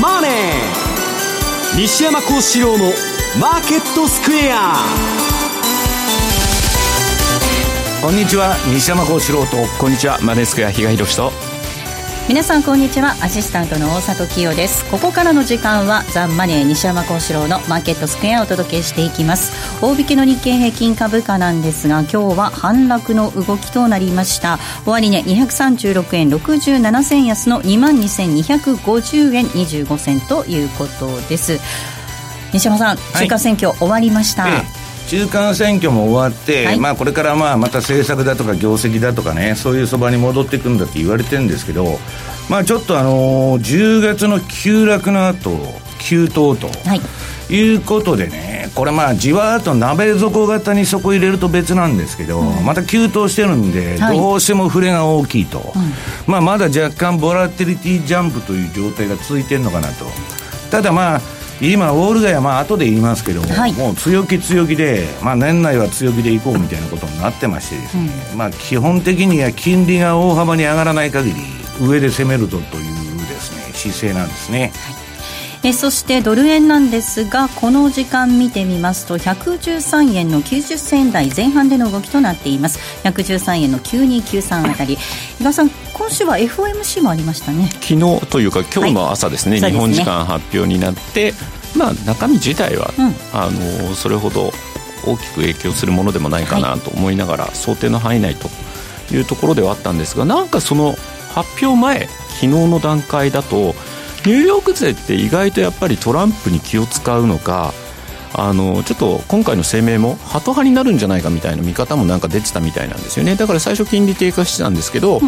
マネー」西山幸四郎の「マーケットスクエア」こんにちは。西山幸四郎とこんにちは。マネースクエア比嘉宏と。皆さんこんにちは。アシスタントの大里清です。ここからの時間はザンマネー西山幸四郎のマーケットスクエアをお届けしていきます。大引けの日経平均株価なんですが今日は反落の動きとなりました。終値、ね、236円67銭安の22,250円25銭ということです。西山さん、中間選挙終わりました、ええ中間選挙も終わって、はい、まあ、これからまあまた政策だとか業績だとかねそういうそばに戻っていくんだって言われてるんですけど、まあ、ちょっとあのー、10月の急落の後急騰と、はい、いうことでねこれまあじわーっと鍋底型に底入れると別なんですけど、うん、また急騰してるんで、はい、どうしても触れが大きいと、うん、まあ、まだ若干ボラティリティジャンプという状態が続いてるのかなと。ただまあ今、ウォール街はまあ後で言いますけど、はい、もう強気強気で、まあ、年内は強気でいこうみたいなことになってましてですね、うん、まあ、基本的には金利が大幅に上がらない限り上で攻めるぞというですね姿勢なんですね。はいえそしてドル円なんですがこの時間見てみますと113円の90銭台前半での動きとなっています。113円の9293あたり。伊賀さん今週は FOMC もありましたね。昨日というか今日の朝ですねはい、日本時間発表になってまあ中身自体は、うん、あのそれほど大きく影響するものでもないかなと思いながら、はい、想定の範囲内というところではあったんですがなんかその発表前昨日の段階だとニューヨーク勢って意外とやっぱりトランプに気を使うのかあのちょっと今回の声明もハト派になるんじゃないかみたいな見方もなんか出てたみたいなんですよね。だから最初金利低下してたんですけど、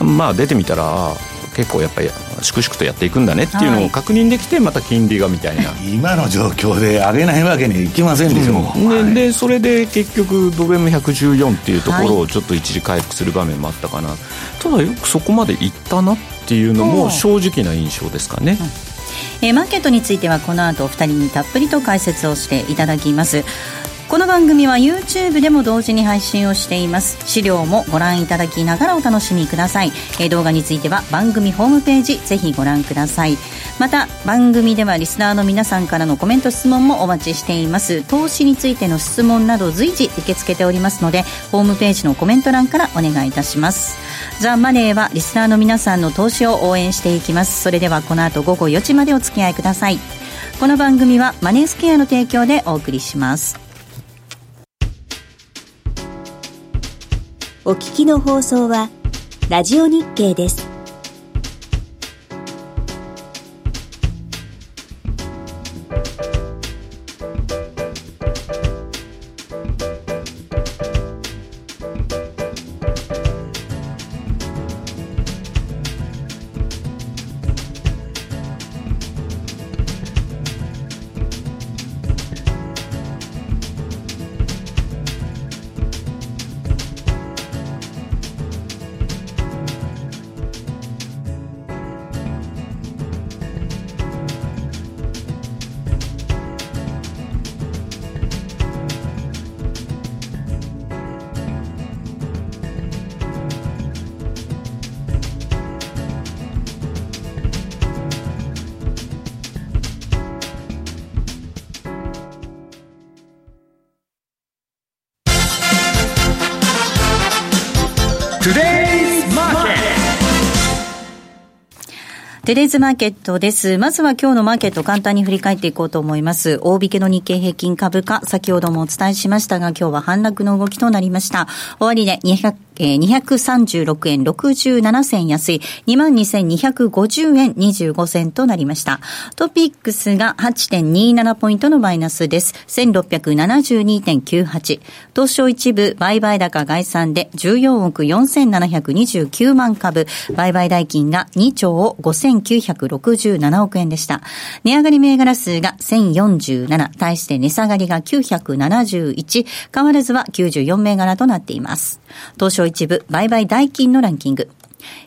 うん、まあ出てみたら結構やっぱり粛々とやっていくんだねっていうのを確認できてまた金利がみたいな、はい、今の状況で上げないわけにいきませんでしょう、うん、ででそれで結局ドル円も114っていうところをちょっと一時回復する場面もあったかな、はい、ただよくそこまでいったなっっていうのも正直な印象ですかね、えー、マーケットについてはこの後お二人にたっぷりと解説をしていただきます。この番組は YouTube でも同時に配信をしています。資料もご覧いただきながらお楽しみください、えー、動画については番組ホームページぜひご覧ください。また番組ではリスナーの皆さんからのコメント質問もお待ちしています。投資についての質問など随時受け付けておりますのでホームページのコメント欄からお願いいたします。ザ・マネーはリスナーの皆さんの投資を応援していきます。それではこの後午後4時までお付き合いください。この番組はマネースケアの提供でお送りします。お聞きの放送は、ラジオ日経です。テレーズマーケットです。まずは今日のマーケット簡単に振り返っていこうと思います。大引けの日経平均株価、先ほどもお伝えしましたが、今日は反落の動きとなりました。終値200えー、236円67銭安い22,250円25銭となりました。トピックスが8.27ポイントのマイナスです。1672.98。東証一部売買高概算で14億4729万株。売買代金が2兆5967億円でした。値上がり銘柄数が1047。対して値下がりが971。変わらずは94銘柄となっています。東証一部売買代金のランキング。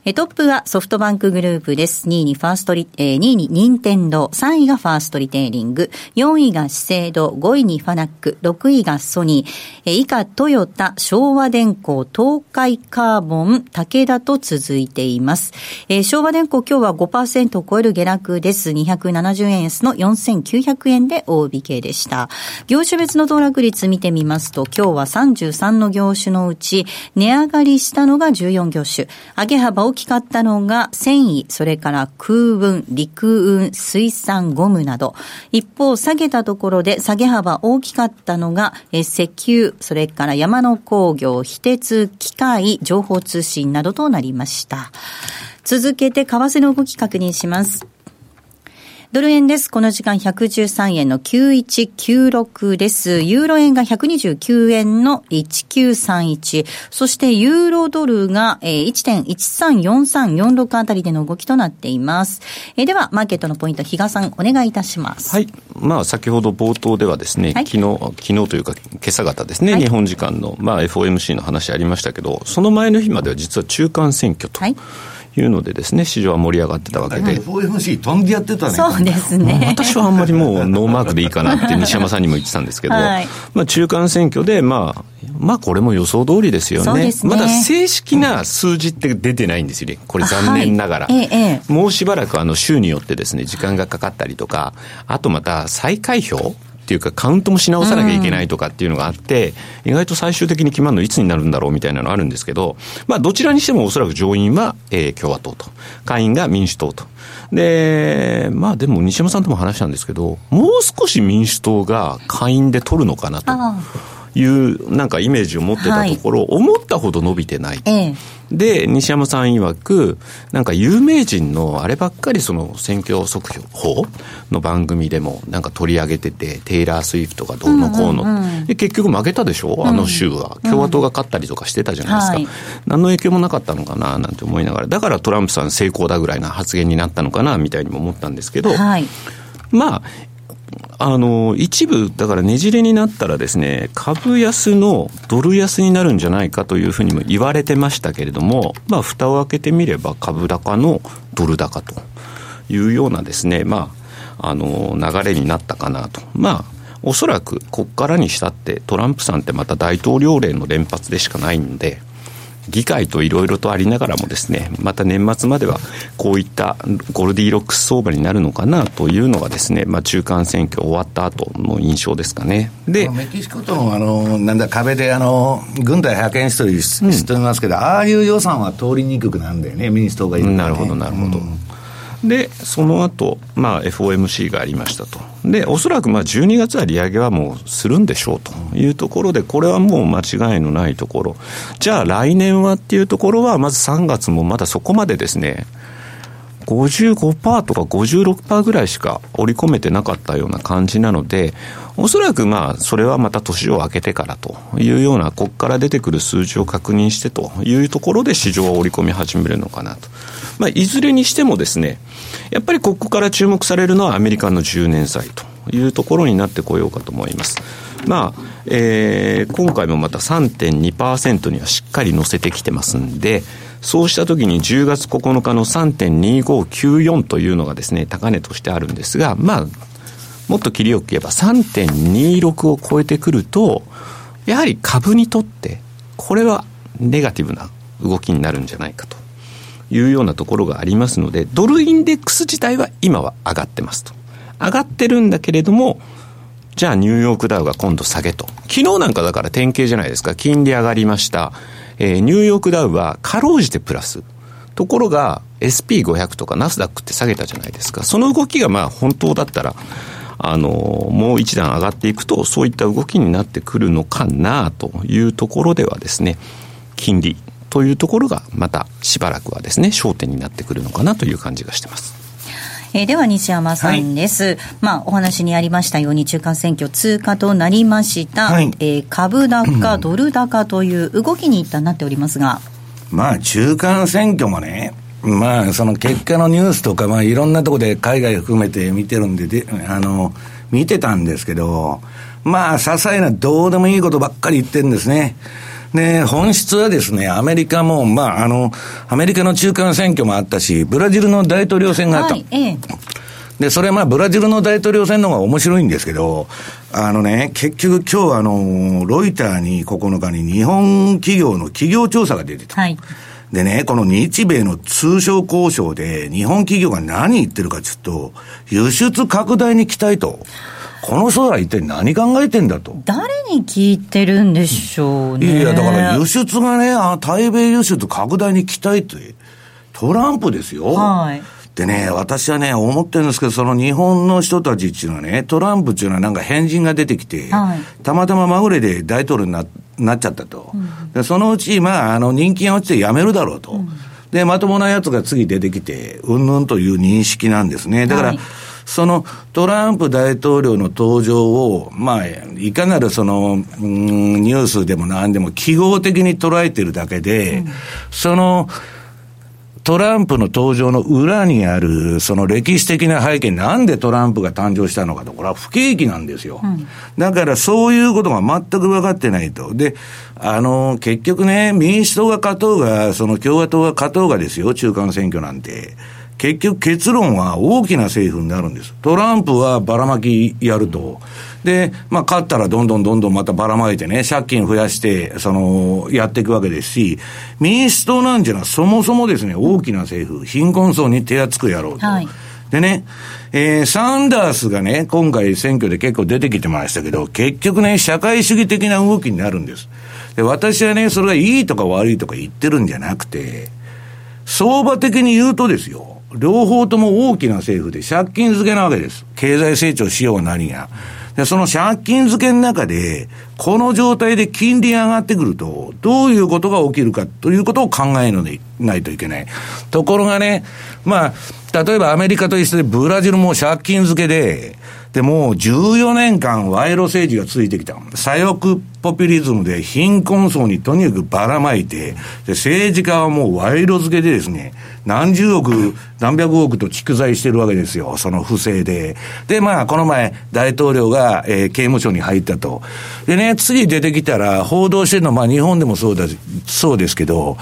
えトップはソフトバンクグループです。2位にファーストリ、えー、2位に任天堂、3位がファーストリテイリング、4位が資生堂、5位にファナック、6位がソニー、え、以下トヨタ、昭和電工、東海カーボン、武田と続いています。えー、昭和電工今日は5%を超える下落です。270円安の4900円で大引けでした。業種別の騰落率見てみますと、今日は33の業種のうち、値上がりしたのが14業種、上げ幅大きかったのが繊維、それから空運、陸運、水産、ゴムなど。一方、下げたところで下げ幅大きかったのが、石油、それから山の工業、非鉄、機械、情報通信などとなりました。続けて、為替の動き確認します。ドル円です。この時間113円の9196です。ユーロ円が129円の1931。そしてユーロドルが1.134346あたりでの動きとなっています。えでは、マーケットのポイント、比嘉さん、お願いいたします。はい。まあ、先ほど冒頭ではですね、はい、昨日、昨日というか、今朝方ですね、はい、日本時間の、まあ、FOMC の話ありましたけど、その前の日までは実は中間選挙と。はいいうのでですね、市場は盛り上がってたわけで。FOMC 飛んでやってたね。そうですね。私はあんまりもうノーマークでいいかなって西山さんにも言ってたんですけど、はい、まあ中間選挙で、まあ、まあこれも予想通りですよね。ねまだ正式な数字って出てないんですよね。これ残念ながら。はいええ、もうしばらくあの州によってですね、時間がかかったりとか、あとまた再開票っていうか、カウントもし直さなきゃいけないとかっていうのがあって、うん、意外と最終的に決まるのいつになるんだろうみたいなのあるんですけど、まあ、どちらにしてもおそらく上院は、えー、共和党と、下院が民主党と。で、まあでも西山さんとも話したんですけど、もう少し民主党が下院で取るのかなと。いうなんかイメージを持ってたところ、はい、思ったほど伸びてない。ええ。で、西山さん曰く、なんか有名人のあればっかりその選挙速報の番組でもなんか取り上げてて、テイラー・スウィフトがどうのこうの、うんうんうん、で結局負けたでしょ、あの州は、共和党が勝ったりとかしてたじゃないですか、うん。はい、何の影響もなかったのかな？なんて思いながら、だからトランプさん成功だぐらいな発言になったのかな？みたいにも思ったんですけど、はい、まあ、あの、一部、だからねじれになったらですね、株安のドル安になるんじゃないかというふうにも言われてましたけれども、まあ、蓋を開けてみれば株高のドル高というようなですね、まあ、あの、流れになったかなと。まあ、おそらくここからにしたってトランプさんってまた大統領令の連発でしかないんで、議会といろいろとありながらもですね、また年末まではこういったゴルディロックス相場になるのかなというのがですね、まあ中間選挙終わった後の印象ですかね。で、メキシコとのあの、なんだ、壁であの、軍隊派遣したりしてますけど、うん、ああいう予算は通りにくくなるんだよね、民主党がいる、ね、なるほど、なるほど。うんで、その後、まあ FOMC がありましたと。で、おそらくまあ12月は利上げはもうするんでしょうというところで、これはもう間違いのないところ。じゃあ来年はっていうところは、まず3月もまだそこまでですね、55%とか56%ぐらいしか織り込めてなかったような感じなので、おそらくまあ、それはまた年を明けてからというような、ここから出てくる数字を確認してというところで市場は織り込み始めるのかなと。まあ、いずれにしてもですね、やっぱりここから注目されるのはアメリカの10年債というところになってこようかと思います。まあ、えー、今回もまた3.2%にはしっかり乗せてきてますんで、そうした時に10月9日の3.2594というのがですね、高値としてあるんですが、まあ、もっと切りよく言えば3.26を超えてくると、やはり株にとって、これはネガティブな動きになるんじゃないかというようなところがありますので、ドルインデックス自体は今は上がってますと。上がってるんだけれども、じゃあニューヨークダウが今度下げと。昨日なんかだから典型じゃないですか。金利上がりました。えー、ニューヨークダウはかろうじてプラス。ところが SP500 とかナスダックって下げたじゃないですか。その動きがまあ本当だったら、あの、もう一段上がっていくと、そういった動きになってくるのかなというところではですね、金利というところがまたしばらくはですね、焦点になってくるのかなという感じがしてます。えー、では西山さんです、はい、まあ、お話にありましたように中間選挙通過となりました、はい、えー、株高、ドル高という動きに一旦なっておりますが。まあ中間選挙もね、まあその結果のニュースとか、まあいろんなところで海外含めて見てるんでで、あの、見てたんですけど、まあ些細などうでもいいことばっかり言ってるんですね。で、本質はですね、アメリカも、まあ、あの、アメリカの中間選挙もあったし、ブラジルの大統領選があった。はいええ、で、それはまあ、ブラジルの大統領選の方が面白いんですけど、あのね、結局今日あの、ロイターに9日に日本企業の企業調査が出てた。はい。でね、この日米の通商交渉で日本企業が何言ってるかちょっと、輸出拡大に期待と。この人ら一体何考えてんだと。誰に聞いてるんでしょうね。いや、だから輸出がね、あ対米輸出拡大に期待って、トランプですよ。はい。でね、私はね、思ってるんですけど、その日本の人たちっていうのはね、トランプっていうのはなんか変人が出てきて、はい、たまたままぐれで大統領にななっちゃったと。うん、でそのうち、まあ、あの、人気が落ちて辞めるだろうと。うん、で、まともなやつが次出てきて、うんぬんという認識なんですね。だから、はいそのトランプ大統領の登場を、まあ、いかなるその、うん、ニュースでも何でも記号的に捉えてるだけで、うん、その、トランプの登場の裏にある、その歴史的な背景、なんでトランプが誕生したのかと、これは不景気なんですよ。うん、だからそういうことが全く分かってないと。で、あの、結局ね、民主党が勝とうが、その共和党が勝とうがですよ、中間選挙なんて。結局結論は大きな政府になるんです。トランプはばらまきやると。で、まあ、勝ったらどんどんどんどんまたばらまいてね、借金増やして、その、やっていくわけですし、民主党なんていうのはそもそもですね、大きな政府、貧困層に手厚くやろうと。はい、でね、えー、サンダースがね、今回選挙で結構出てきてましたけど、結局ね、社会主義的な動きになるんです。で、私はね、それがいいとか悪いとか言ってるんじゃなくて、相場的に言うとですよ、両方とも大きな政府で借金付けなわけです。経済成長しようが何が。で、その借金付けの中で、この状態で金利上がってくると、どういうことが起きるかということを考えないといけない。ところがね、まあ、例えばアメリカと一緒でブラジルも借金付けで、で、もう14年間賄賂政治が続いてきた。左翼ポピュリズムで貧困層にとにかくばらまいて、で、政治家はもう賄賂付けでですね、何十億、何百億と蓄財してるわけですよ。その不正で。で、まあ、この前、大統領が、えー、刑務所に入ったと。でね、次出てきたら、報道してるのは、まあ、日本でもそうだ、そうですけど、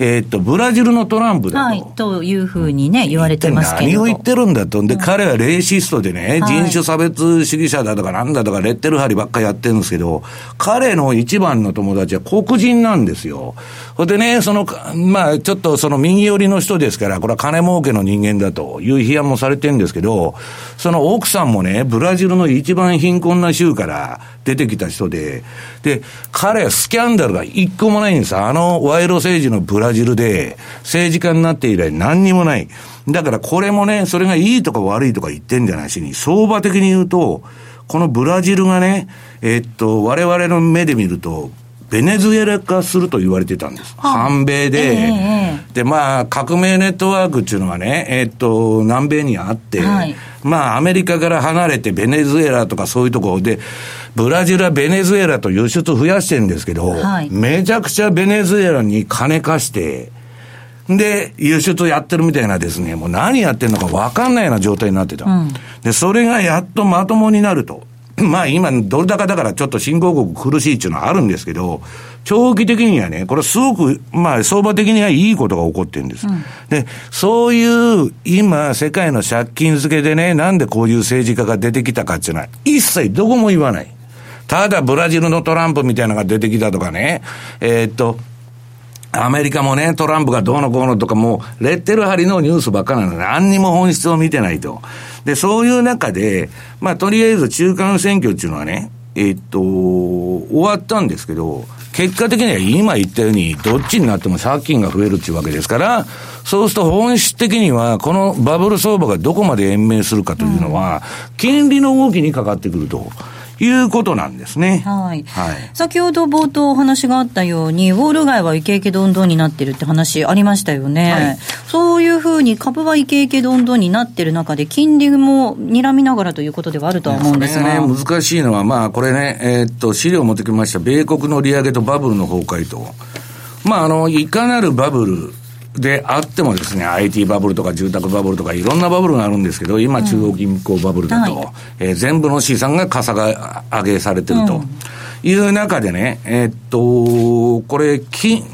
えー、っと、ブラジルのトランプだと。はい、というふうにね、言われてますけど。何を言ってるんだと。で、彼はレーシストでね、人種差別主義者だとかなんだとか、レッテル貼りばっかりやってるんですけど、彼彼の一番の友達は黒人なんですよ。ほでね、その、まあ、ちょっとその右寄りの人ですから、これは金儲けの人間だという批判もされてるんですけど、その奥さんもね、ブラジルの一番貧困な州から出てきた人で、で、彼はスキャンダルが一個もないんです。あの賄賂政治のブラジルで政治家になって以来何にもない。だからこれもね、それがいいとか悪いとか言ってんじゃないしに、相場的に言うと、このブラジルがね、えっと、我々の目で見ると、ベネズエラ化すると言われてたんです。反米で、えー、で、まあ、革命ネットワークっていうのはね、えー、っと、南米にあって、はい、まあ、アメリカから離れてベネズエラとかそういうところで、ブラジルはベネズエラと輸出増やしてるんですけど、はい、めちゃくちゃベネズエラに金貸して、で、輸出やってるみたいなですね、もう何やってるのか分かんないような状態になってた。うん、で、それがやっとまともになると。まあ今、ドル高だからちょっと新興国苦しいっていうのはあるんですけど、長期的にはね、これすごく、まあ相場的にはいいことが起こってるんです。うん、で、そういう今、世界の借金付けでね、なんでこういう政治家が出てきたかっていうのは、一切どこも言わない。ただブラジルのトランプみたいなのが出てきたとかね、えー、っと、アメリカもね、トランプがどうのこうのとかもう、レッテル貼りのニュースばっかなので、何にも本質を見てないと。で、そういう中で、まあ、とりあえず中間選挙っていうのはね、えー、っと、終わったんですけど、結果的には今言ったように、どっちになっても借金が増えるっていうわけですから、そうすると本質的には、このバブル相場がどこまで延命するかというのは、金利の動きにかかってくると。いうことなんですね。はい。はい、先ほど冒頭お話があったように、ウォール街はイケイケどんどんになってるって話ありましたよね。はい、そういうふうに株はイケイケどんどんになってる中で、金利も睨みながらということではあるとは思うんですが。ね、難しいのは、まあ、これね、えー、っと、資料を持ってきました、米国の利上げとバブルの崩壊と。まあ、あの、いかなるバブル、であってもですね、IT バブルとか住宅バブルとかいろんなバブルがあるんですけど、今中央銀行バブルだと、うんはい、えー、全部の資産がかさが上げされてると。いう中でね、えー、っと、これ、金、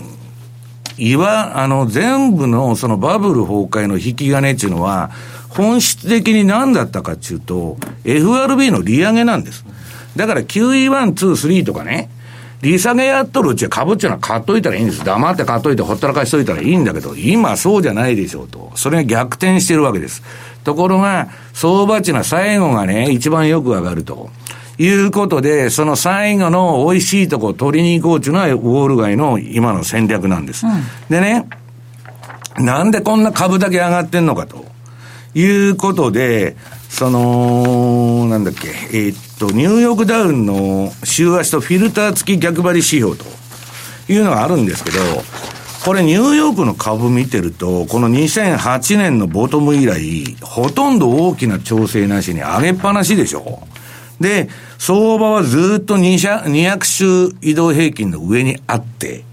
いわ、あの、全部のそのバブル崩壊の引き金っていうのは、本質的に何だったかっていうと、FRB の利上げなんです。だから QE1、2、3とかね、利下げやっとるうちは株っていうのは買っといたらいいんです。黙って買っといてほったらかしといたらいいんだけど、今そうじゃないでしょうと。それが逆転してるわけです。ところが、相場っていうのは最後がね、一番よく上がると。いうことで、その最後の美味しいとこを取りに行こうっていうのは、ウォール街の今の戦略なんです。うん、でね、なんでこんな株だけ上がってんのかと。いうことで、その、なんだっけ、えー、っと、ニューヨークダウンの週足とフィルター付き逆張り指標というのがあるんですけど、これニューヨークの株見てると、この2008年のボトム以来、ほとんど大きな調整なしに上げっぱなしでしょ。で、相場はずっと200週移動平均の上にあって、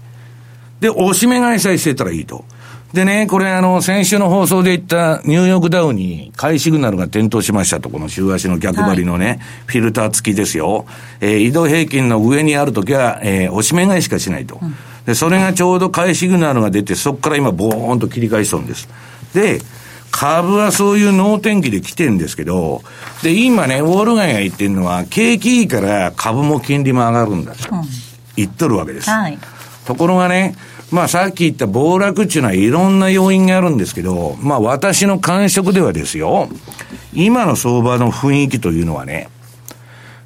で、押し目買いさえしてたらいいと。でね、これあの、先週の放送で言ったニューヨークダウンに買いシグナルが点灯しましたと、この週足の逆張りのね、はい、フィルター付きですよ。えー、移動平均の上にあるときは、えー、押し目買いしかしないと。うん、で、それがちょうど買いシグナルが出て、そこから今ボーンと切り返しそうです。で、株はそういう脳天気で来てるんですけど、で、今ね、ウォール街が言ってるのは、景気いいから株も金利も上がるんだと、うん、言っとるわけです。はい、ところがね、まあさっき言った暴落っていうのはいろんな要因があるんですけど、まあ私の感触ではですよ、今の相場の雰囲気というのはね、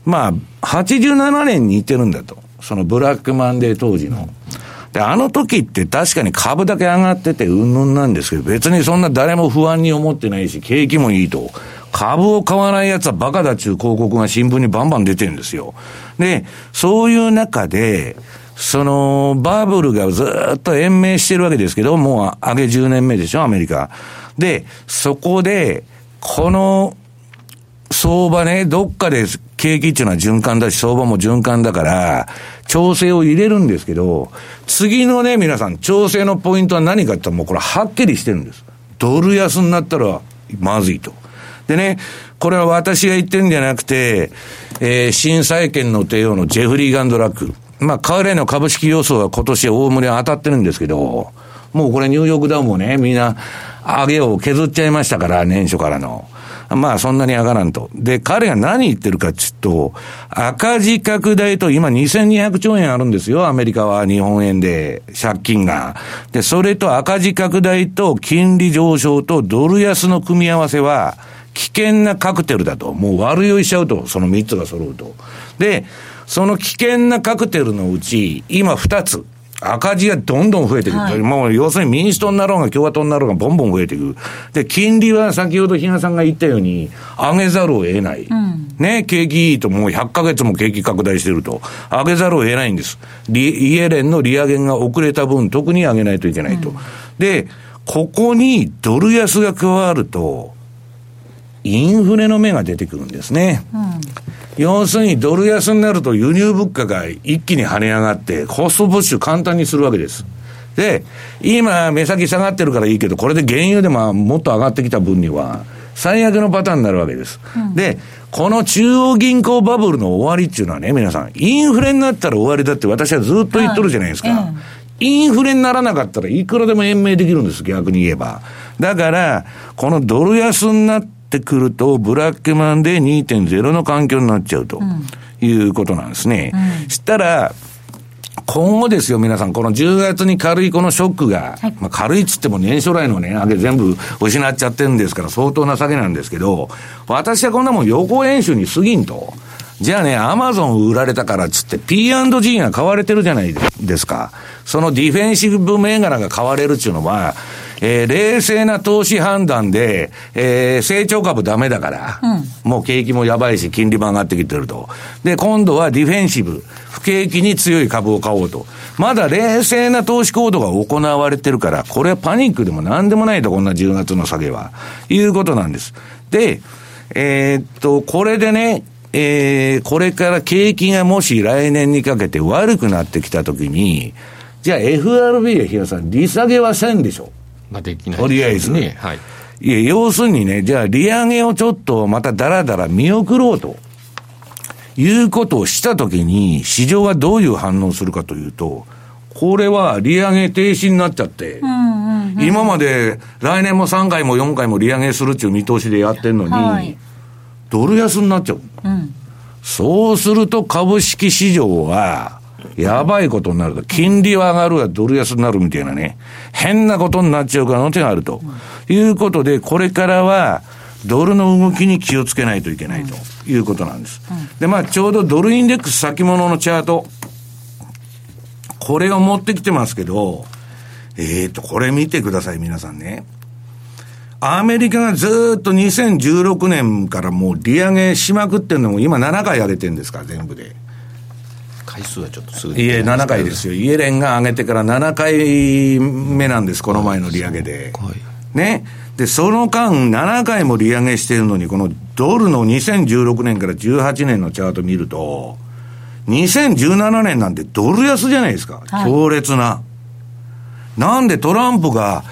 まあ87年に似てるんだと。そのブラックマンデー当時の。で、あの時って確かに株だけ上がっててうんぬんなんですけど、別にそんな誰も不安に思ってないし、景気もいいと。株を買わない奴はバカだっちゅう広告が新聞にバンバン出てるんですよ。で、そういう中で、その、バブルがずっと延命してるわけですけど、もう上げ10年目でしょ、アメリカ。で、そこで、この、相場ね、どっかで景気っていうのは循環だし、相場も循環だから、調整を入れるんですけど、次のね、皆さん、調整のポイントは何かって言ったらもうこれはっきりしてるんです。ドル安になったらまずいと。でね、これは私が言ってるんじゃなくて、えー、新債券の帝王のジェフリー・ガンドラック。まあ、彼の株式予想は今年大盛り当たってるんですけど、もうこれニューヨークダウンもね、みんな上げを削っちゃいましたから、年初からの。まあそんなに上がらんと。で、彼が何言ってるかっていうと、赤字拡大と今2200兆円あるんですよ、アメリカは日本円で借金が。で、それと赤字拡大と金利上昇とドル安の組み合わせは危険なカクテルだと。もう悪酔いしちゃうと、その3つが揃うと。で、その危険なカクテルのうち、今2つ。赤字がどんどん増えていく。はい、もう要するに民主党になろうが共和党になろうがボンボン増えていく。で、金利は先ほど比嘉さんが言ったように、上げざるを得ない。うん、ね、景気いいともう100ヶ月も景気拡大してると。上げざるを得ないんです。イエレンの利上げが遅れた分、特に上げないといけないと。うん、で、ここにドル安が加わると、インフレの目が出てくるんですね。うん要するにドル安になると輸入物価が一気に跳ね上がって、コストプッシュ簡単にするわけです。で、今、目先下がってるからいいけど、これで原油でももっと上がってきた分には、最悪のパターンになるわけです。うん、で、この中央銀行バブルの終わりっていうのはね、皆さん、インフレになったら終わりだって私はずっと言っとるじゃないですか。はいインフレにならなかったらいくらでも延命できるんです、逆に言えば。だから、このドル安になっってくると、ブラックマンで2.0の環境になっちゃうということなんですね。うん、したら、今後ですよ、皆さん、この10月に軽いこのショックが、はい、まあ軽いっつっても年初来の値上げ全部失っちゃってるんですから相当な下げなんですけど、私はこんなもん予行演習に過ぎんと。じゃあね、アマゾン売られたからっつって P&G が買われてるじゃないですか。そのディフェンシブ銘柄が買われるっていうのは、えー、冷静な投資判断で、えー、成長株ダメだから、うん、もう景気もやばいし、金利も上がってきてると。で、今度はディフェンシブ、不景気に強い株を買おうと。まだ冷静な投資行動が行われてるから、これはパニックでも何でもないと、こんな10月の下げは。いうことなんです。で、えー、っと、これでね、えー、これから景気がもし来年にかけて悪くなってきたときに、じゃあ FRB や日野さん、利下げはせんでしょ。まあ、できない、ね、とりあえず。ね。はい。いや、要するにね、じゃあ利上げをちょっとまただらだら見送ろうと。いうことをしたときに、市場はどういう反応するかというと、これは利上げ停止になっちゃって、今まで来年も3回も4回も利上げするっていう見通しでやってるのに、はい、ドル安になっちゃう。うん、そうすると株式市場は、やばいことになると、金利は上がるがドル安になるみたいなね、変なことになっちゃう可能性があると。いうことで、これからは、ドルの動きに気をつけないといけないということなんです。で、まあ、ちょうどドルインデックス先物のチャート、これを持ってきてますけど、えっ、ー、と、これ見てください、皆さんね。アメリカがずっと2016年からもう利上げしまくってんのも今7回上げてるんですから、全部で。回数はちょっとすぐいえ、7回ですよ。イエレンが上げてから7回目なんです、この前の利上げで。ね。で、その間、7回も利上げしてるのに、このドルの2016年から18年のチャート見ると、2017年なんてドル安じゃないですか。はい、強烈な。なんでトランプが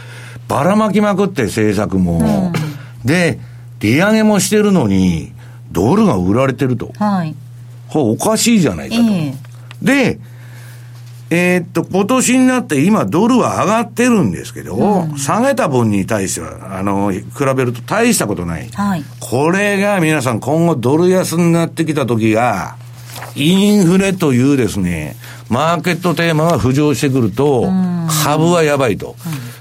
ばらまきまくって政策も、うん、で、利上げもしてるのに、ドルが売られてると。はい。これおかしいじゃないかと。えー、で、えー、っと、今年になって今ドルは上がってるんですけど、うん、下げた分に対しては、あの、比べると大したことない。はい。これが皆さん今後ドル安になってきた時が、インフレというですね、マーケットテーマが浮上してくると、株はやばいと。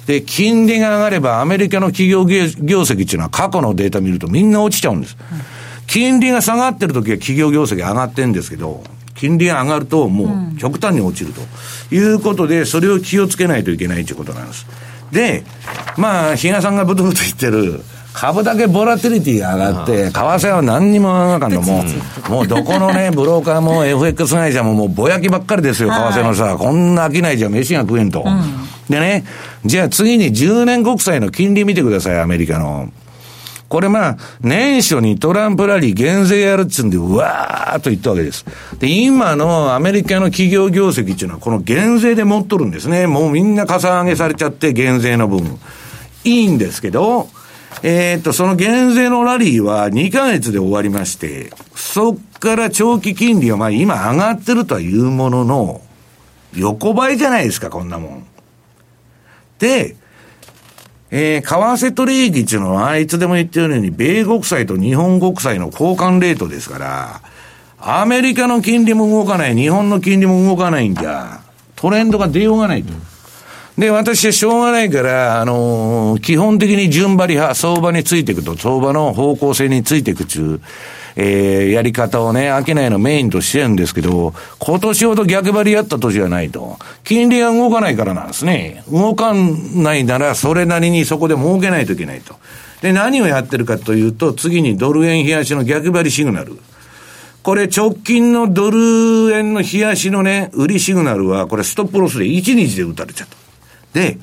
で、金利が上がればアメリカの企業業績っていうのは過去のデータ見るとみんな落ちちゃうんです。金利が下がってる時は企業業績上がってるんですけど、金利が上がるともう極端に落ちるということで、それを気をつけないといけないということなんです。で、まあ、比嘉さんがブツブツ言ってる、株だけボラティリティが上がって、為替は何にも上がらなかんの、もう、もうどこのね、ブローカーも FX 会社ももうぼやきばっかりですよ、為替のさ、こんな商いじゃ飯が食えんと。でね、じゃあ次に10年国債の金利見てください、アメリカの。これまあ、年初にトランプラリー減税やるっつうんで、うわーっと言ったわけです。で、今のアメリカの企業業績っていうのは、この減税で持っとるんですね。もうみんなかさ上げされちゃって、減税の分。いいんですけど、えー、っと、その減税のラリーは2ヶ月で終わりまして、そっから長期金利はまあ今上がってるとはいうものの、横ばいじゃないですか、こんなもん。で、えー、為替取引っていうのは、いつでも言ってるように、米国債と日本国債の交換レートですから、アメリカの金利も動かない、日本の金利も動かないんじゃ、トレンドが出ようがないと。で、私はしょうがないから、あのー、基本的に順張り派、相場についていくと、相場の方向性についていくっていう、えー、やり方をね、商いのメインとしてるんですけど、今年ほど逆張りやった年はないと。金利が動かないからなんですね。動かないなら、それなりにそこで儲けないといけないと。で、何をやってるかというと、次にドル円冷やしの逆張りシグナル。これ直近のドル円の冷やしのね、売りシグナルは、これストップロスで1日で打たれちゃった。で、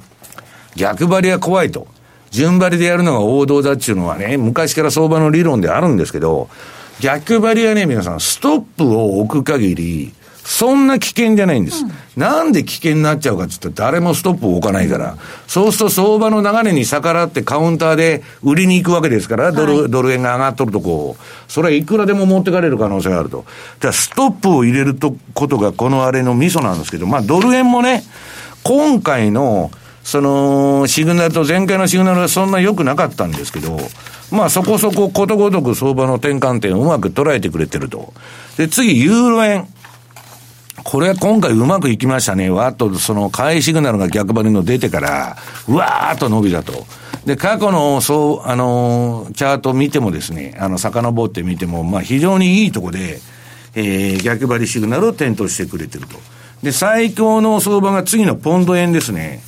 逆張りは怖いと。順張りでやるのが王道だっていうのはね、昔から相場の理論であるんですけど、逆張りはね、皆さん、ストップを置く限り、そんな危険じゃないんです。うん、なんで危険になっちゃうかって言ったら誰もストップを置かないから。そうすると相場の流れに逆らってカウンターで売りに行くわけですから、ドル、はい、ドル円が上がっとるとこう。それはいくらでも持ってかれる可能性があると。じゃストップを入れるとことがこのあれのミソなんですけど、まあドル円もね、今回のそのシグナルと前回のシグナルはそんな良くなかったんですけど、まあそこそこことごとく相場の転換点をうまく捉えてくれてると。で、次、ユーロ円。これは今回うまくいきましたね。わーっとその買いシグナルが逆張りの出てから、うわーっと伸びたと。で、過去の、そう、あのチャート見てもですね、あの、遡ってみても、まあ非常にいいとこで、えー、逆張りシグナルを点灯してくれてると。で、最強の相場が次のポンド円ですね。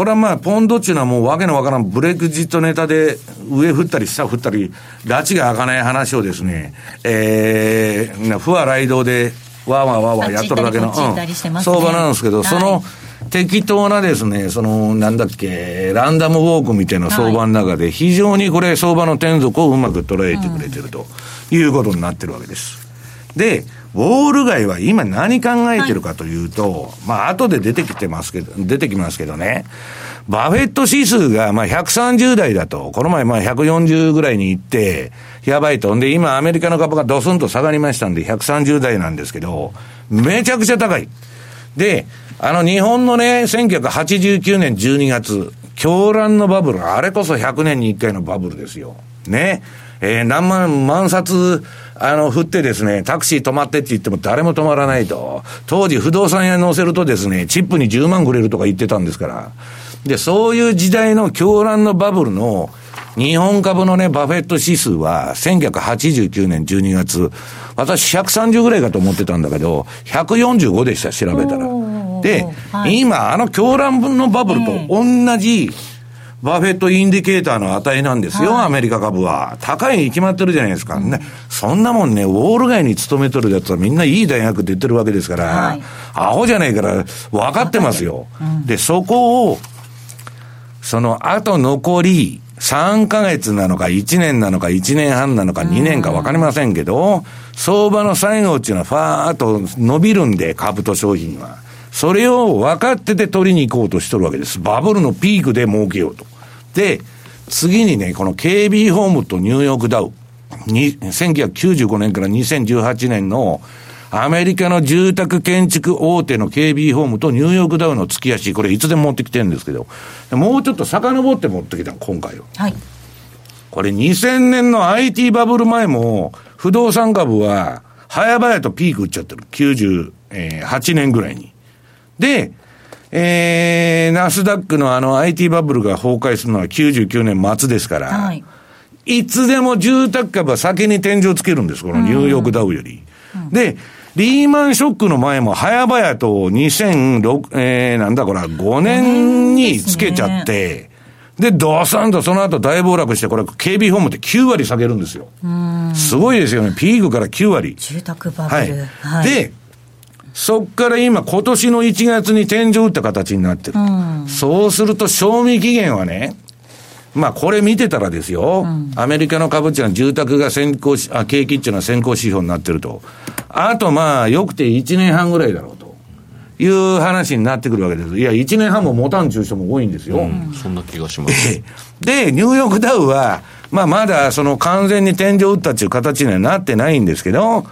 これはまあ、ポンドっていうのはもうわけのわからんブレグジットネタで上振ったり下振ったり、拉致が開かない話をですね、えー、不和雷道でわーわーわーわーやっとるだけの、うん、相場なんですけど、はい、その、適当なですね、その、なんだっけ、ランダムウォークみたいな相場の中で、非常にこれ、相場の転属をうまく捉えてくれてるということになってるわけです。で、ウォール街は今何考えてるかというと、はい、まあ後で出てきてますけど、出てきますけどね、バフェット指数がまあ130台だと、この前まあ140ぐらいに行って、やばいと。んで、今アメリカの株がドスンと下がりましたんで、130台なんですけど、めちゃくちゃ高い。で、あの日本のね、1989年12月、狂乱のバブル、あれこそ100年に1回のバブルですよ。ね。えー、何万、万冊、あの、振ってですね、タクシー止まってって言っても誰も止まらないと。当時不動産屋に乗せるとですね、チップに10万くれるとか言ってたんですから。で、そういう時代の狂乱のバブルの、日本株のね、バフェット指数は、1989年12月、私130ぐらいかと思ってたんだけど、145でした、調べたら。で、はい、今、あの狂乱分のバブルと同じ、バフェットインディケーターの値なんですよ、はい、アメリカ株は。高いに決まってるじゃないですか。ね、そんなもんね、ウォール街に勤めとるやつはみんないい大学って言ってるわけですから、はい、アホじゃないから、分かってますよ。うん、で、そこを、その後残り3ヶ月なのか1年なのか1年半なのか2年か分かりませんけど、相場の最後っていうのはファーっと伸びるんで、株と商品は。それを分かってて取りに行こうとしとるわけです。バブルのピークで儲けようと。で、次にね、この KB ホームとニューヨークダウ、1995年から2018年のアメリカの住宅建築大手の KB ホームとニューヨークダウの月足、これいつでも持ってきてるんですけど、もうちょっと遡って持ってきた今回は。はい。これ2000年の IT バブル前も、不動産株は、早々とピーク打っちゃってる。98年ぐらいに。で、えー、ナスダックのあの IT バブルが崩壊するのは99年末ですから、はい、いつでも住宅株は先に天井つけるんです、このニューヨークダウより。うん、で、リーマンショックの前も早々と2006、えー、なんだこれ、5年につけちゃって、で、ドサンとその後大暴落して、これ、警備ホームって9割下げるんですよ。すごいですよね。ピークから9割。住宅バブル。はい。はい、で、そっから今、今年の1月に天井打った形になってる。そうすると、賞味期限はね、まあ、これ見てたらですよ、うん、アメリカの株っていうのは住宅が先行し、あ、景気っていうのは先行指標になってると。あと、まあ、よくて1年半ぐらいだろうと。いう話になってくるわけです。いや、1年半も持たんちゅう人も多いんですよ。うん、そんな気がします。で、ニューヨークダウは、まあ、まだその完全に天井打ったっていう形にはなってないんですけど、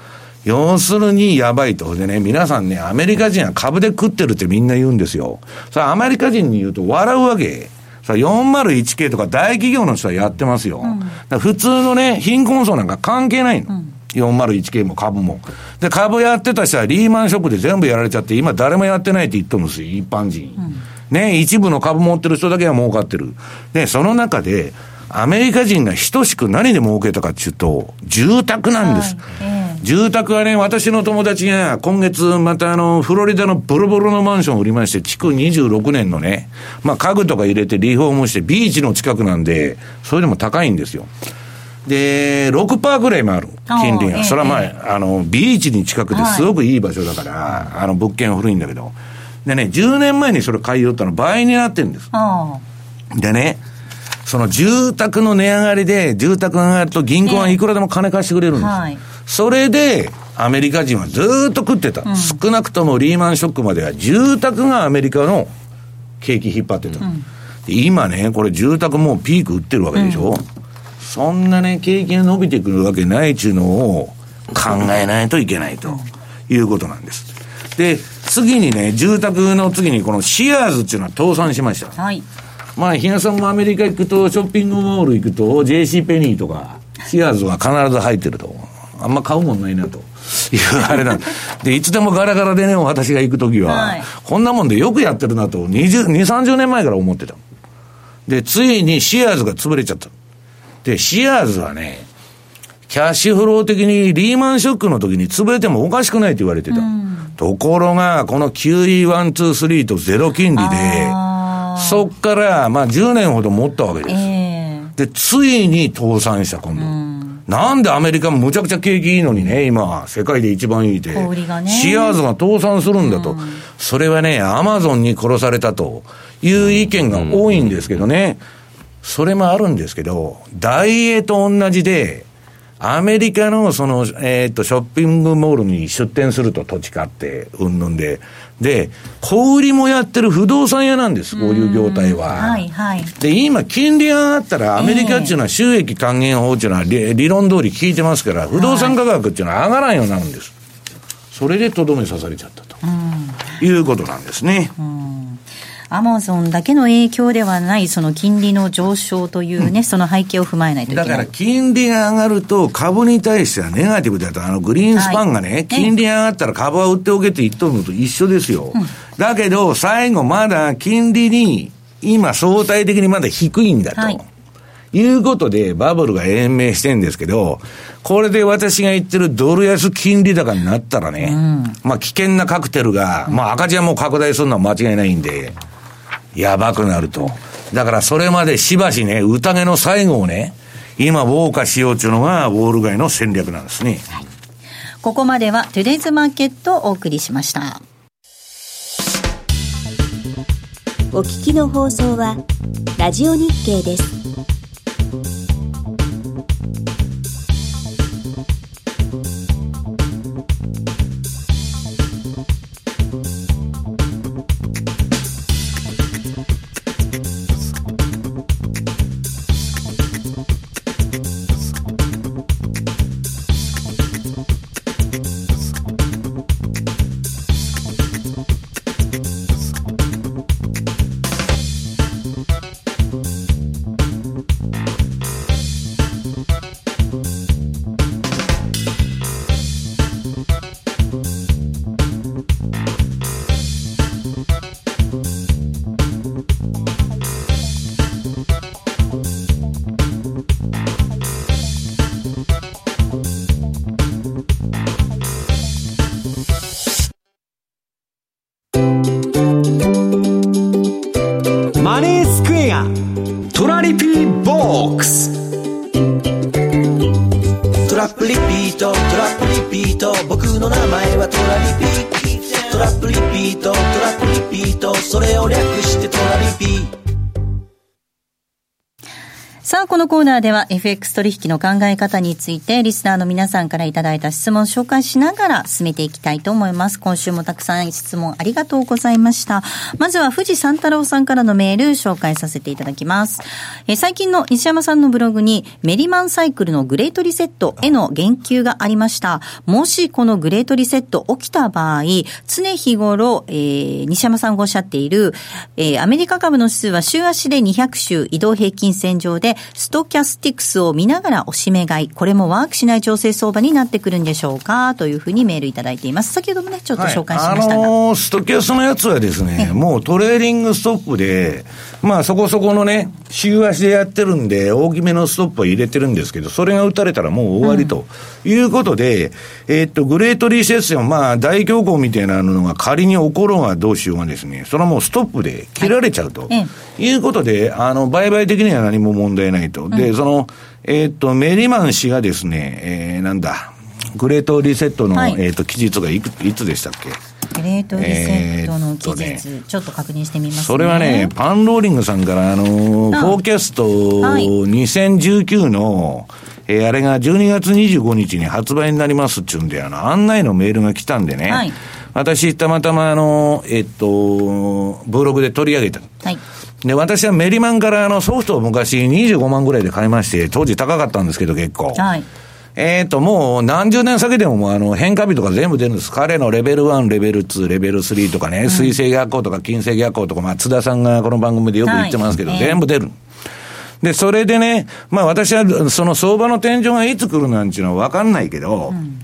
要するにやばいと。でね、皆さんね、アメリカ人は株で食ってるってみんな言うんですよ。さあ、アメリカ人に言うと笑うわけ。さあ、401系とか大企業の人はやってますよ。うん、普通のね、貧困層なんか関係ないの。うん401系も株も。で、株やってた人はリーマンショックで全部やられちゃって、今誰もやってないって言ってるんですよ、一般人。うん、ね、一部の株持ってる人だけは儲かってる。で、その中で、アメリカ人が等しく何で儲けたかっていうと、住宅なんです。はい住宅はね、私の友達が今月またあの、フロリダのボロボロのマンションを売りまして、築26年のね、まあ家具とか入れてリフォームして、ビーチの近くなんで、それでも高いんですよ。で、6%ぐらいもある、金利が。それはまあ、あの、ビーチに近くてすごくいい場所だから、あの、物件は古いんだけど。でね、10年前にそれ買いよったの倍になってるんです。でね、その住宅の値上がりで、住宅が上がると銀行はいくらでも金貸してくれるんです。はいそれで、アメリカ人はずっと食ってた、うん、少なくともリーマンショックまでは住宅がアメリカの景気引っ張ってた。うん、今ね、これ住宅もうピーク売ってるわけでしょ、うん、そんなね、景気が伸びてくるわけないっちゅうのを考えないといけないということなんです。で、次にね、住宅の次にこのシアーズっていうのは倒産しました。はい。まあ、比嘉さんもアメリカ行くと、ショッピングモール行くと、JC ペニーとか、シアーズは必ず入ってると。あんま買うもんないなと。いうあれなんで、いつでもガラガラでね、私が行くときは、はい、こんなもんでよくやってるなと、20、2、30年前から思ってた。で、ついにシアーズが潰れちゃった。で、シアーズはね、キャッシュフロー的にリーマンショックの時に潰れてもおかしくないと言われてた。うん、ところが、この QE123 とゼロ金利で、そっから、まあ10年ほど持ったわけです。えー、で、ついに倒産した、今度。うんなんでアメリカもむちゃくちゃ景気いいのにね、今、世界で一番いいで、ね、シアーズが倒産するんだと、うん、それはね、アマゾンに殺されたという意見が多いんですけどね、それもあるんですけど、ダイエーと同じで、アメリカのその、えっ、ー、と、ショッピングモールに出店すると土地買って、うんぬんで。で、小売りもやってる不動産屋なんです、こういう業態は。はいはい。で、今、金利が上がったら、アメリカっていうのは収益還元法っていうのは理理論通り効いてますから、不動産価格っていうのは上がらんようになるんです。それでとどめ刺されちゃったと。いうことなんですね。アマゾンだけの影響ではない、その金利の上昇というね、うん、その背景を踏まえないといけない。だから金利が上がると、株に対してはネガティブだと、あのグリーンスパンがね、はい、金利が上がったら株は売っておけって言っとるのと一緒ですよ。うん、だけど、最後まだ金利に、今相対的にまだ低いんだと。はいいうことで、バブルが延命してんですけど、これで私が言ってるドル安金利高になったらね、うん、まあ危険なカクテルが、まあ赤字はもう拡大するのは間違いないんで、やばくなると。だからそれまでしばしね、宴の最後をね、今、ウォーカしようというのが、ウォール街の戦略なんですね。はい、ここまでは、トゥデイズマーケットをお送りしました。お聞きの放送は、ラジオ日経です。ーでは FX 取引の考え方についてリスナーの皆さんからいただいた質問を紹介しながら進めていきたいと思います。今週もたくさん質問ありがとうございました。まずは富士三太郎さんからのメール紹介させていただきます。え最近の西山さんのブログにメリマンサイクルのグレートリセットへの言及がありました。もしこのグレートリセット起きた場合、常日頃、えー、西山さんがおっしゃっている、えー、アメリカ株の指数は週足で200週移動平均線上でストキャスティクスを見ながら押し目買い、これもワークしない調整相場になってくるんでしょうか？というふうにメールいただいています。先ほどもね、ちょっと紹介しましたが。はい、あのー、ストキャスのやつはですね、もうトレーリングストップで、まあそこそこのね、週足でやってるんで、大きめのストップを入れてるんですけど、それが打たれたらもう終わりということで、うん、えー、っと、 Great Recession、まあ大恐慌みたいなのが仮に起ころうがどうしようがですね、それはもうストップで切られちゃうと、はい、いうことで、あの、売買的には何も問題ないと。で、その、えー、っと、メリマン氏がですね、えー、なんだ、グレートリセットの、はい、えー、っと、期日がいくいつでしたっけ？グレートリセットの期日、えーね、ちょっと確認してみます、ね、それはね、パンローリングさんから、あのー、フォーキャスト2019の、えー、あれが12月25日に発売になりますっちゅうんで、あの、案内のメールが来たんでね、はい、私、たまたま、あの、えっと、ブログで取り上げた。はい。で、私はメリマンからあのソフトを昔25万ぐらいで買いまして、当時高かったんですけど結構。はい。えっ、ー、と、もう何十年先でももうあの変化日とか全部出るんです。彼のレベル1、レベル2、レベル3とかね、水星逆行とか金星逆行とか、まあ津田さんがこの番組でよく言ってますけど、はい、全部出る。で、それでね、まあ私はその相場の天井がいつ来るなんていうのはわかんないけど、うん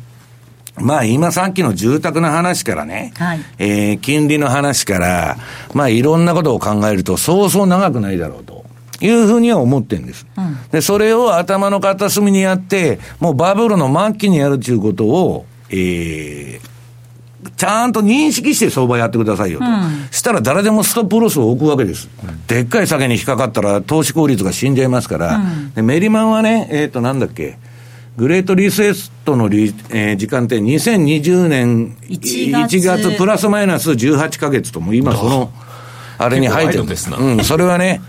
まあ今さっきの住宅の話からね、はい、えー、金利の話から、まあいろんなことを考えると、そうそう長くないだろうと。いうふうには思ってるんです、うん、で、それを頭の片隅にやって、もうバブルの末期にやるということを、えー、ちゃんと認識して相場やってくださいよと。うん、したら誰でもストップロスを置くわけです。うん、でっかい酒に引っかかったら投資効率が死んじゃいますから、でメリマンはね、えっ、ー、となんだっけ、グレートリセットのリ、えー、時間って2020年1月 ,1 月プラスマイナス18か月とも今その、あれに入ってる。んですうん、それはね、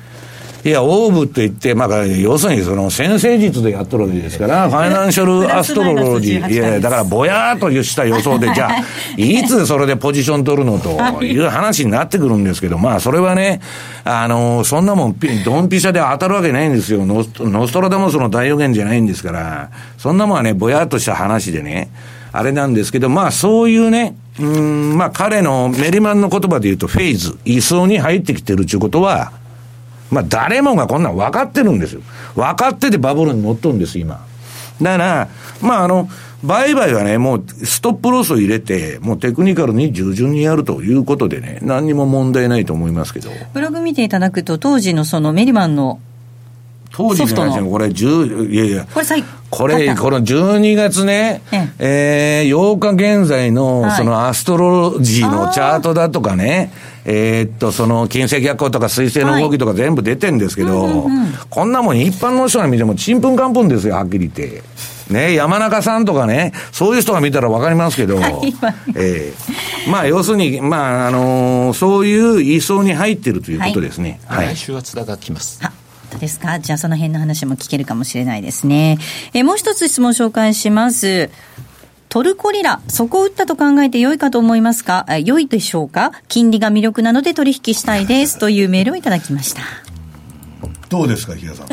いや、オーブって言って、まあ、要するにその先生術でやっとるわけですから、ファイナンシャルアストロロジー、いや、だからぼやーっとした予想で、じゃあ、いつそれでポジション取るのという話になってくるんですけど、まあ、それはね、あの、そんなもん、ドンピシャで当たるわけないんですよ。ノストラダモスの大予言じゃないんですから、そんなもんはね、ぼやっとした話でね、あれなんですけど、まあ、そういうね、うん、まあ、彼のメリマンの言葉で言うと、フェーズ、位相に入ってきてるっていうことは、まあ、誰もがこんなん分かってるんですよ。分かっててバブルに乗っとるんです、今。だから、まあ、あの、売買はね、もうストップロスを入れて、もうテクニカルに従順にやるということでね、何にも問題ないと思いますけど。ブログ見ていただくと、当時のそのメリマンの当時の話これ、10、いやいや、これ、これ、この12月ね、ええ。ー、8日現在の、そのアストロジーのチャートだとかね、えー、っと、その、金星逆行とか水星の動きとか全部出てんですけど、こんなもん一般の人が見てもちんぷんかんぷんですよ、はっきり言って。ね、山中さんとかね、そういう人が見たらわかりますけど、えー、まあ、要するに、まあ、あのー、そういう位相に入ってるということですね。はい。来週は津田が来ます。ですか？じゃあその辺の話も聞けるかもしれないですね。えもう一つ質問紹介します。トルコリラ、そこを打ったと考えて良いかと思いますか？良いでしょうか？金利が魅力なので取引したいです。というメールをいただきました。どうですか、比嘉さん。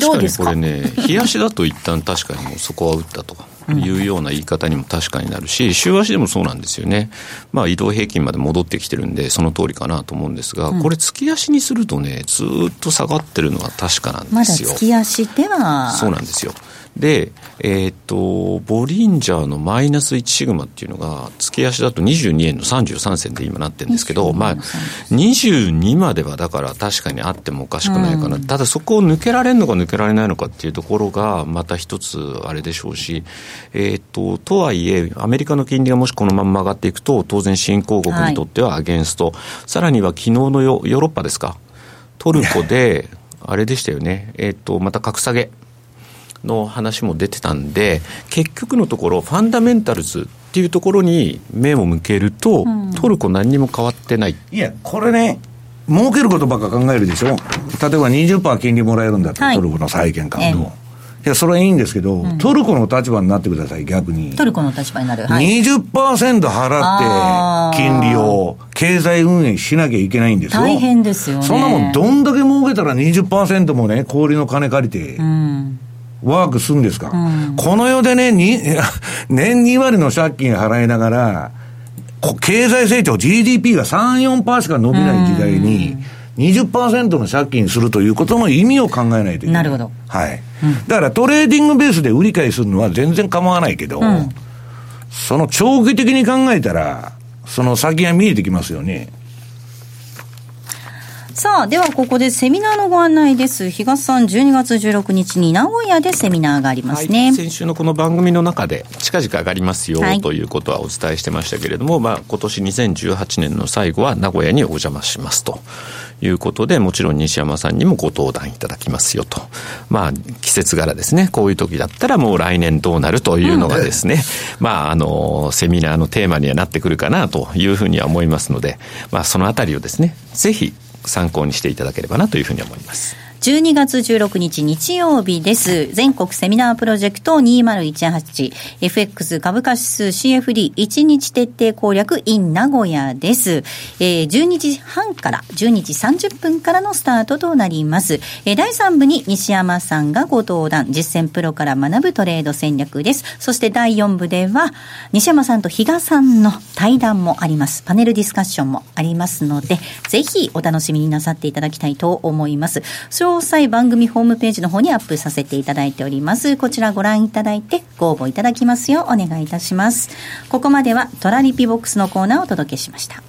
確かにこれね、冷やしだと一旦確かにもうそこは打ったというような言い方にも確かになるし、週足でもそうなんですよね。まあ移動平均まで戻ってきてるんで、その通りかなと思うんですが、これ月足にするとね、ずっと下がってるのは確かなんですよ。まだ月足では。そうなんですよ。で、えっ、と、ボリンジャーのマイナス1シグマっていうのが、月足だと22円の33銭で今なってるんですけど、まあ、22まではだから確かにあってもおかしくないかな。うん、ただそこを抜けられるのか抜けられないのかっていうところが、また一つあれでしょうし、えっ、と、とはいえ、アメリカの金利がもしこのまま上がっていくと、当然新興国にとってはアゲンスト、はい、さらには昨日のヨーロッパですか、トルコで、あれでしたよね、えっ、と、また格下げ。の話も出てたんで、結局のところ、ファンダメンタルズっていうところに目を向けると、うん、トルコ、何にも変わってない。いや、これね、儲けることばっか考えるでしょ、例えば20%金利もらえるんだって、はい、トルコの債券買うと。いや、それはいいんですけど、うん、トルコの立場になってください、逆に。トルコの立場になる。はい、20%払って、金利を経済運営しなきゃいけないんですよ。大変ですよね。そんなもん、どんだけ儲けたら20%もね、氷の金借りて、うんワークするんですか、うん、この世でね、年2割の借金払いながら、経済成長、GDP が3、4%しか伸びない時代に、20%の借金するということの意味を考えないといけない。なるほど。はい。うん、だからトレーディングベースで売り買いするのは全然構わないけど、うん、その長期的に考えたら、その先が見えてきますよね。さあ、ではここでセミナーのご案内です。東さん、12月16日に名古屋でセミナーがありますね。はい、先週のこの番組の中で、近々上がりますよ、はい、ということはお伝えしてましたけれども、まあ、今年2018年の最後は名古屋にお邪魔しますと。いうことで、もちろん西山さんにもご登壇いただきますよと。まあ、季節柄ですね。こういう時だったらもう来年どうなるというのがですね、うん、まあ、あの、セミナーのテーマにはなってくるかなというふうには思いますので、まあ、そのあたりをですね、ぜひ参考にしていただければなというふうに思います。12月16日日曜日です。全国セミナープロジェクト 2018FX 株価指数 CFD1 日徹底攻略 in 名古屋です。えー、12時半から12時30分からのスタートとなります。えー、第3部に西山さんがご登壇、実践プロから学ぶトレード戦略です。そして第4部では、西山さんと比嘉さんの対談もあります。パネルディスカッションもありますので、ぜひお楽しみになさっていただきたいと思います。詳細番組ホームページの方にアップさせていただいております。こちらご覧いただいてご応募いただきますようお願いいたします。ここまではトラリピボックスのコーナーをお届けしました。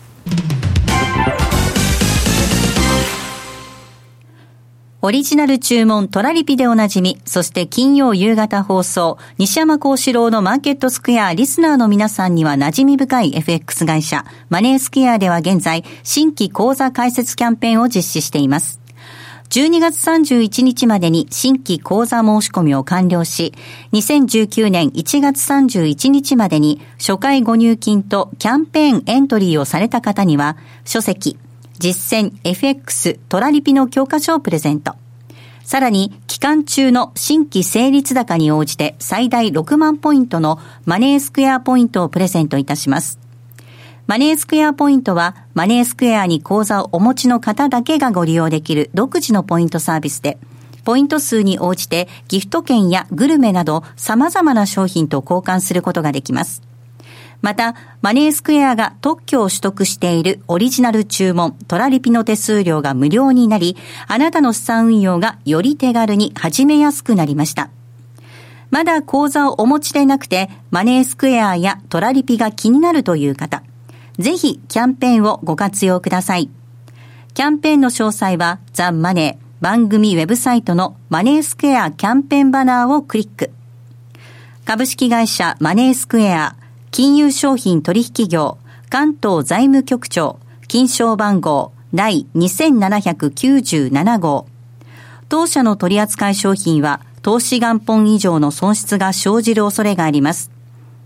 オリジナル注文トラリピでおなじみ、そして金曜夕方放送、西山幸四郎のマーケットスクエアリスナーの皆さんには馴染み深い FX 会社、マネースクエアでは現在、新規講座開設キャンペーンを実施しています。12月31日までに新規講座申し込みを完了し、2019年1月31日までに初回ご入金とキャンペーンエントリーをされた方には、書籍、実践 FX トラリピの教科書をプレゼント。さらに、期間中の新規成立高に応じて最大6万ポイントのマネースクエアポイントをプレゼントいたします。マネースクエアポイントは、マネースクエアに口座をお持ちの方だけがご利用できる独自のポイントサービスで、ポイント数に応じてギフト券やグルメなど様々な商品と交換することができます。また、マネースクエアが特許を取得しているオリジナル注文、トラリピの手数料が無料になり、あなたの資産運用がより手軽に始めやすくなりました。まだ口座をお持ちでなくて、マネースクエアやトラリピが気になるという方、ぜひキャンペーンをご活用ください。キャンペーンの詳細は、ザ・マネー番組ウェブサイトのマネースクエアキャンペーンバナーをクリック。株式会社マネースクエア金融商品取引業関東財務局長金賞番号第2797号当社の取扱い商品は投資元本以上の損失が生じる恐れがあります。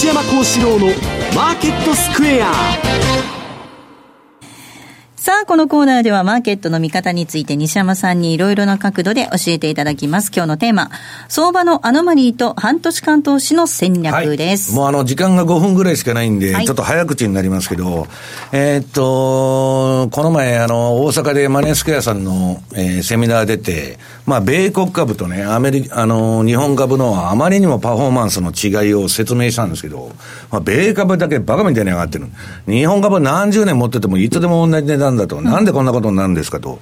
西山幸四郎のマーケットスクエア。さあ、このコーナーではマーケットの見方について西山さんにいろいろな角度で教えていただきます。今日のテーマ、相場のアノマリーと半年間投資の戦略です。はい、もうあの、時間が5分ぐらいしかないんで、はい、ちょっと早口になりますけど、えー、っと、この前、あの、大阪でマネースクエアさんの、えー、セミナー出て、まあ、米国株とね、アメリカ、あの、日本株のあまりにもパフォーマンスの違いを説明したんですけど、まあ、米株だけバカみたいに上がってる。日本株何十年持っててもいつでも同じ値段だと、なんでこんなことになるんですかと。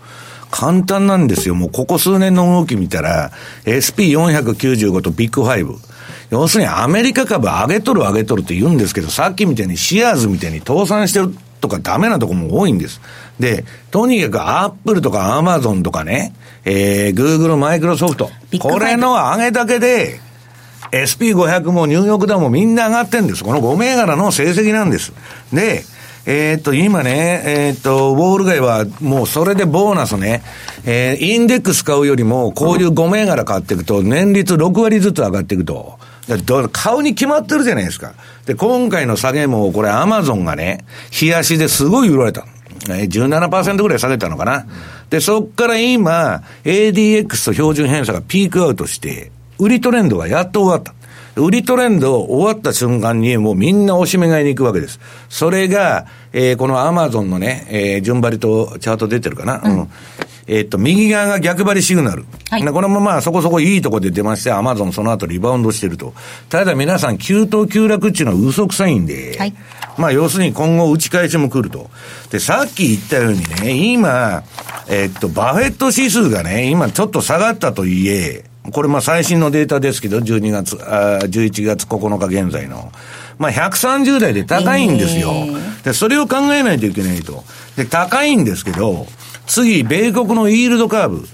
簡単なんですよ。もうここ数年の動き見たら、SP495 とビッグ5。要するにアメリカ株上げとる上げとるって言うんですけど、さっきみたいにシアーズみたいに倒産してるとかダメなとこも多いんです。で、とにかくアップルとかアマゾンとかね、えー、グーグル、マイクロソフト。これの上げだけで、SP500 もニューヨークダウンもみんな上がってんです。この5銘柄の成績なんです。で、えー、っと、今ね、えー、っと、ウォール街はもうそれでボーナスね、えー、インデックス買うよりも、こういう5銘柄買っていくと、年率6割ずつ上がっていくと。買うに決まってるじゃないですか。で、今回の下げも、これアマゾンがね、冷やしですごい売られた。17%ぐらい下げたのかな。で、そっから今、ADX と標準偏差がピークアウトして、売りトレンドがやっと終わった。売りトレンド終わった瞬間にもうみんな押し目買いに行くわけです。それが、えー、このアマゾンのね、えー、順張りとチャート出てるかな？うん、うんえっと、右側が逆張りシグナル。はい、これもまあそこそこいいとこで出まして、アマゾンその後リバウンドしてると。ただ皆さん、急騰急落っていうのは嘘くさいんで、はい、まあ要するに今後打ち返しも来ると。で、さっき言ったようにね、今、えっと、バフェット指数がね、今ちょっと下がったといえ、これまあ最新のデータですけど、12月、あ11月9日現在の。まあ130台で高いんですよ。えー、で、それを考えないといけないと。で、高いんですけど、次、米国のイールドカーブ。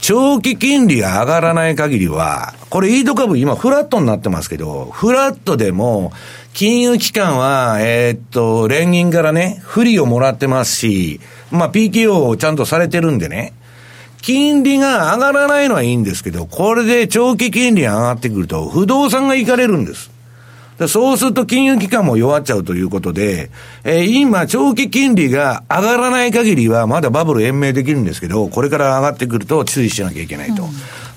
長期金利が上がらない限りは、これイールド株今フラットになってますけど、フラットでも、金融機関は、えー、っと、連銀からね、不利をもらってますし、まあ PKO をちゃんとされてるんでね、金利が上がらないのはいいんですけど、これで長期金利が上がってくると、不動産がいかれるんです。そうすると金融機関も弱っちゃうということで、えー、今、長期金利が上がらない限りはまだバブル延命できるんですけど、これから上がってくると注意しなきゃいけないと。うん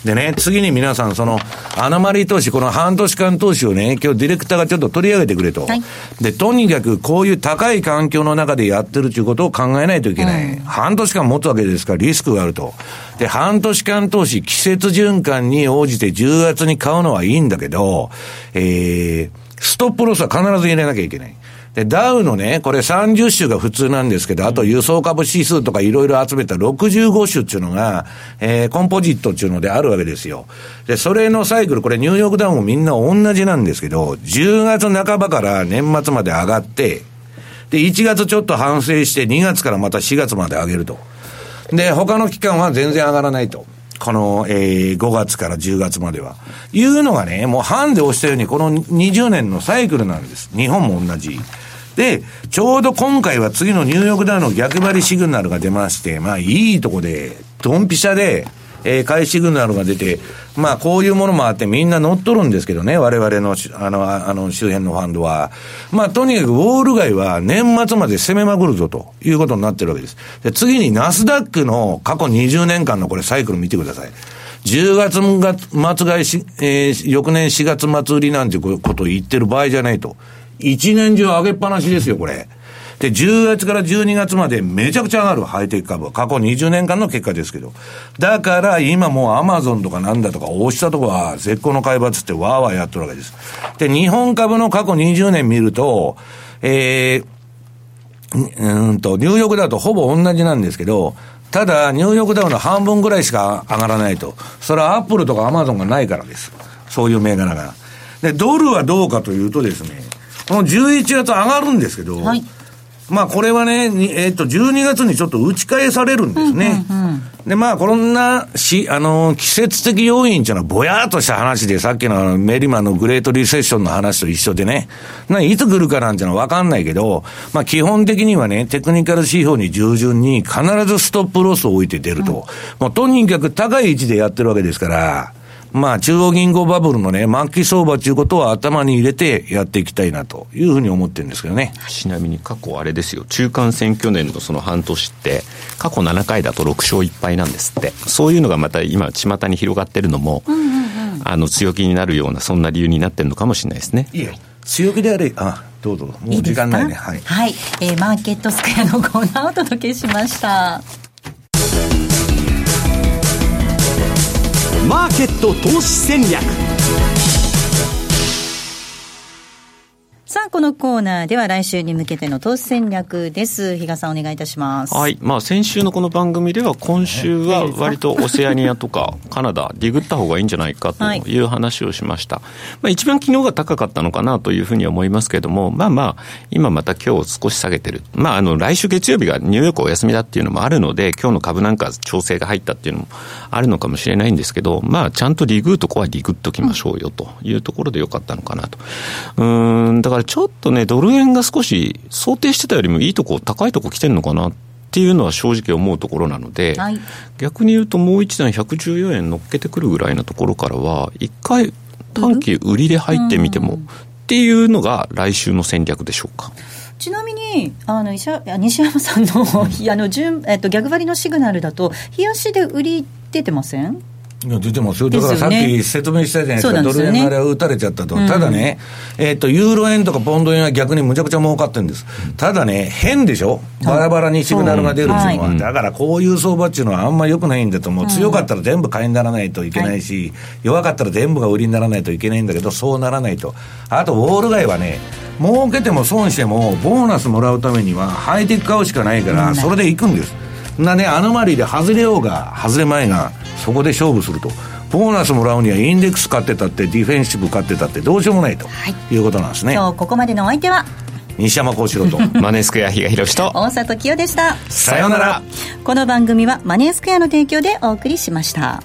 でね、次に皆さん、その、アノマリー投資、この半年間投資をね、今日ディレクターがちょっと取り上げてくれと。はい、で、とにかくこういう高い環境の中でやってるということを考えないといけない。うん、半年間持つわけですからリスクがあると。で、半年間投資、季節循環に応じて10月に買うのはいいんだけど、えー、ストップロスは必ず入れなきゃいけない。で、ダウのね、これ30種が普通なんですけど、あと輸送株指数とかいろいろ集めた65種っていうのが、えー、コンポジットっていうのであるわけですよ。で、それのサイクル、これニューヨークダウンもみんな同じなんですけど、10月半ばから年末まで上がって、で、1月ちょっと反省して、2月からまた4月まで上げると。で、他の期間は全然上がらないと。この、えー、5月から10月までは。いうのがね、もうハンで押したように、この20年のサイクルなんです。日本も同じ。で、ちょうど今回は次のニューヨークダウの逆張りシグナルが出まして、まあいいとこで、ドンピシャで、えー、買いシグナルが出て、まあこういうものもあってみんな乗っとるんですけどね、我々の、あの、あの周辺のファンドは。まあとにかくウォール街は年末まで攻めまくるぞということになってるわけです。で、次にナスダックの過去20年間のこれサイクル見てください。10月末買いし、えー、翌年4月末売りなんてことを言ってる場合じゃないと。一年中上げっぱなしですよ、これ。で、10月から12月までめちゃくちゃ上がるハイテク株は。過去20年間の結果ですけど。だから今もうアマゾンとかなんだとか、大下とかは絶好の買い場つってわーわーやってるわけです。で、日本株の過去20年見ると、えー、うんと、ニューヨークダウとほぼ同じなんですけど、ただ、ニューヨークダウの半分ぐらいしか上がらないと。それはアップルとかアマゾンがないからです。そういう銘柄が。で、ドルはどうかというとですね、この11月上がるんですけど、はい、まあこれはね、えっ、ー、と、12月にちょっと打ち返されるんですね。うんうんうん、で、まあこんなし、あの、季節的要因っていうのはぼやっとした話で、さっきのメリマのグレートリセッションの話と一緒でね、いつ来るかなんていうのはわかんないけど、まあ基本的にはね、テクニカル指標に従順に必ずストップロスを置いて出ると。うん、もうとにかく高い位置でやってるわけですから、まあ、中央銀行バブルのね、満期相場ということを頭に入れてやっていきたいなというふうに思ってるんですけどね。ちなみに過去あれですよ、中間選挙年のその半年って、過去7回だと6勝1敗なんですって。そういうのがまた今、巷に広がってるのも、うんうんうん、あの、強気になるような、そんな理由になってるのかもしれないですね。いえ、強気であれ、あ、どうぞ。もう時間ないね。いいはい。はい、えー、マーケットスクエアのコーナーをお届けしました。マーケット投資戦略。さあ、このコーナーでは来週に向けての投資戦略です。比嘉さんお願いいたします。はい。まあ先週のこの番組では今週は割とオセアニアとか カナダ、ディグった方がいいんじゃないかという話をしました。はい、まあ一番昨日が高かったのかなというふうに思いますけれども、まあまあ、今また今日少し下げてる。まああの来週月曜日がニューヨークお休みだっていうのもあるので、今日の株なんか調整が入ったっていうのもあるのかもしれないんですけど、まあちゃんとリグーとこはリグっときましょうよというところでよかったのかなと。うん、だからちょっとね、ドル円が少し想定してたよりもいいとこ、高いとこ来てるのかなっていうのは正直思うところなので、はい、逆に言うともう一段114円乗っけてくるぐらいのところからは、一回短期売りで入ってみても、っていうのが来週の戦略でしょうか。ちなみにあの西山さんの あの順、えっと、逆張りのシグナルだと、冷やしで売り出てません？出てますよ、だからさっき説明したじゃないですか、すね、ドル円のあれは打たれちゃったと、うん、ただね、えー、っと、ユーロ円とかポンド円は逆にむちゃくちゃ儲かってるんです、ただね、変でしょ、バラバラにシグナルが出るっていうのは、はい、だからこういう相場っていうのはあんまりよくないんだと思う、強かったら全部買いにならないといけないし、はい、弱かったら全部が売りにならないといけないんだけど、そうならないと、あと、ウォール街はね、儲けても損しても、ボーナスもらうためには、ハイテク買うしかないから、それでいくんです。なね、アノマリーで外れようが、外れまいが、そこで勝負すると。ボーナスもらうにはインデックス買ってたってディフェンシブ買ってたってどうしようもないと、い、うことなんですね。今日ここまでのお相手は？西山幸四郎と。マネースクエア比嘉宏と。大里清でした。さようなら。この番組はマネースクエアの提供でお送りしました